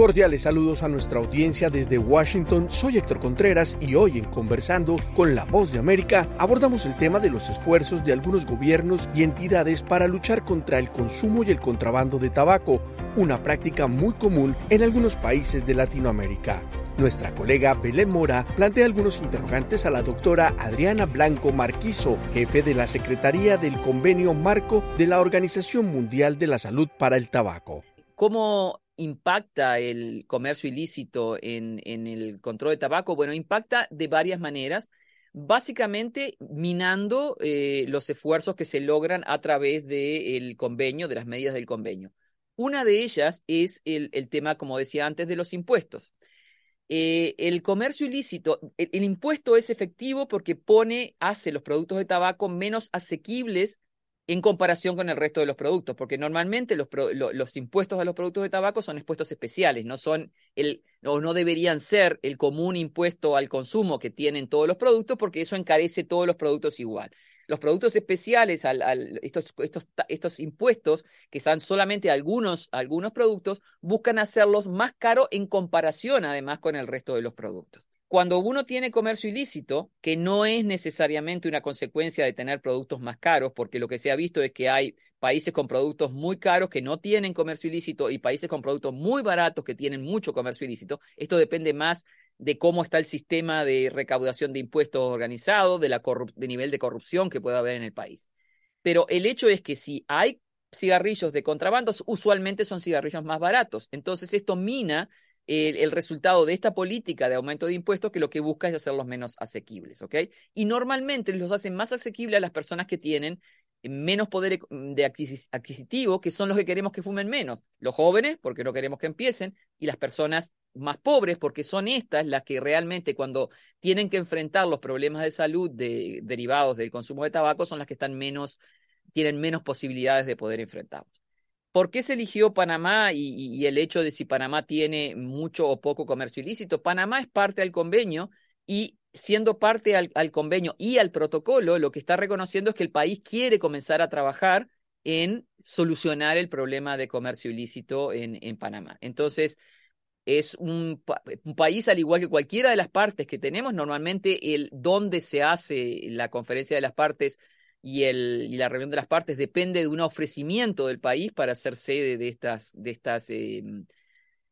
Cordiales saludos a nuestra audiencia desde Washington. Soy Héctor Contreras y hoy en Conversando con la Voz de América abordamos el tema de los esfuerzos de algunos gobiernos y entidades para luchar contra el consumo y el contrabando de tabaco, una práctica muy común en algunos países de Latinoamérica. Nuestra colega Belén Mora plantea algunos interrogantes a la doctora Adriana Blanco Marquizo, jefe de la Secretaría del Convenio Marco de la Organización Mundial de la Salud para el Tabaco. ¿Cómo impacta el comercio ilícito en, el control de tabaco? Bueno, impacta de varias maneras, básicamente minando eh, los esfuerzos que se logran a través del convenio, de las medidas del convenio. Una de ellas es el, tema, como decía antes, de los impuestos. Eh, el comercio ilícito, el, impuesto es efectivo porque pone, hace los productos de tabaco menos asequibles en comparación con el resto de los productos, porque normalmente los, impuestos a los productos de tabaco son impuestos especiales, no son el, o no deberían ser el común impuesto al consumo que tienen todos los productos, porque eso encarece todos los productos igual. Los productos especiales, al, estos, estos, estos, impuestos, que son solamente algunos, algunos productos, buscan hacerlos más caros en comparación además con el resto de los productos. Cuando uno tiene comercio ilícito, que no es necesariamente una consecuencia de tener productos más caros, porque lo que se ha visto es que hay países con productos muy caros que no tienen comercio ilícito y países con productos muy baratos que tienen mucho comercio ilícito. Esto depende más de cómo está el sistema de recaudación de impuestos organizado, de, la de nivel de corrupción que pueda haber en el país. Pero el hecho es que si hay cigarrillos de contrabando, usualmente son cigarrillos más baratos. Entonces esto mina el, resultado de esta política de aumento de impuestos que lo que busca es hacerlos menos asequibles, ¿ok? Y normalmente los hacen más asequibles a las personas que tienen menos poder de adquisitivo, que son los que queremos que fumen menos. Los jóvenes, porque no queremos que empiecen, y las personas más pobres, porque son estas las que realmente cuando tienen que enfrentar los problemas de salud derivados del consumo de tabaco, son las que están menos, tienen menos posibilidades de poder enfrentarlos. ¿Por qué se eligió Panamá y, el hecho de si Panamá tiene mucho o poco comercio ilícito? Panamá es parte del convenio y siendo parte al, convenio y al protocolo, lo que está reconociendo es que el país quiere comenzar a trabajar en solucionar el problema de comercio ilícito en, Panamá. Entonces, es un, un, país al igual que cualquiera de las partes que tenemos, normalmente el dónde se hace la conferencia de las partes y, el, y la reunión de las partes depende de un ofrecimiento del país para ser sede de estas, de estas em,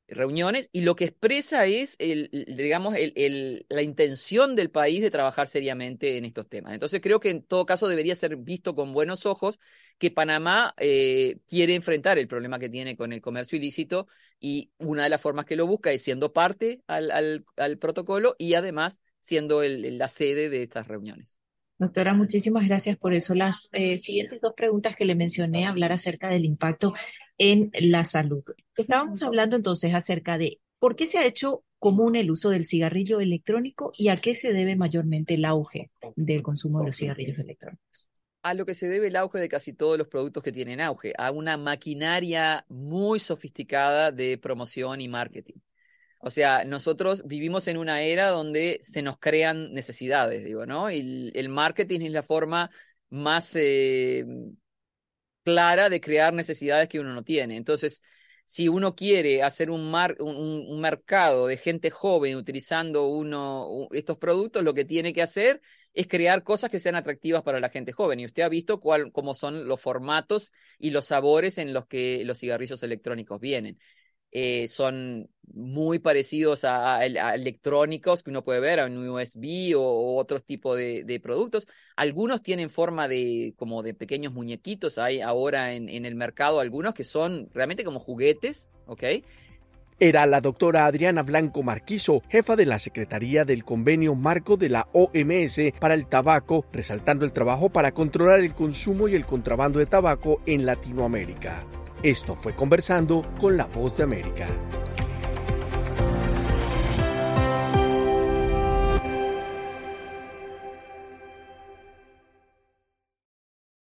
reuniones y lo que expresa es, el, digamos, el, la intención del país de trabajar seriamente en estos temas. Entonces creo que en todo caso debería ser visto con buenos ojos que Panamá eh, quiere enfrentar el problema que tiene con el comercio ilícito y una de las formas que lo busca es siendo parte al, al, protocolo y además siendo la sede de estas reuniones. Doctora, muchísimas gracias por eso. Las eh, siguientes dos preguntas que le mencioné, hablar acerca del impacto en la salud. Estábamos hablando entonces acerca de por qué se ha hecho común el uso del cigarrillo electrónico y a qué se debe mayormente el auge del consumo de los cigarrillos electrónicos. A lo que se debe el auge de casi todos los productos que tienen auge, a una maquinaria muy sofisticada de promoción y marketing. O sea, nosotros vivimos en una era donde se nos crean necesidades, digo, ¿no? Y el marketing es la forma más eh, clara de crear necesidades que uno no tiene. Entonces, si uno quiere hacer un, un, mercado de gente joven utilizando uno, estos productos, lo que tiene que hacer es crear cosas que sean atractivas para la gente joven. Y usted ha visto cuál, cómo son los formatos y los sabores en los que los cigarrillos electrónicos vienen. Eh, son muy parecidos a, electrónicos que uno puede ver, a un USB o, otros tipos de, productos. Algunos tienen forma de como de pequeños muñequitos. Hay ahora en, en el mercado algunos que son realmente como juguetes, ¿ok? Era la doctora Adriana Blanco Marquizo, jefa de la Secretaría del Convenio Marco de la OMS para el tabaco, resaltando el trabajo para controlar el consumo y el contrabando de tabaco en Latinoamérica. Esto fue Conversando con la Voz de América.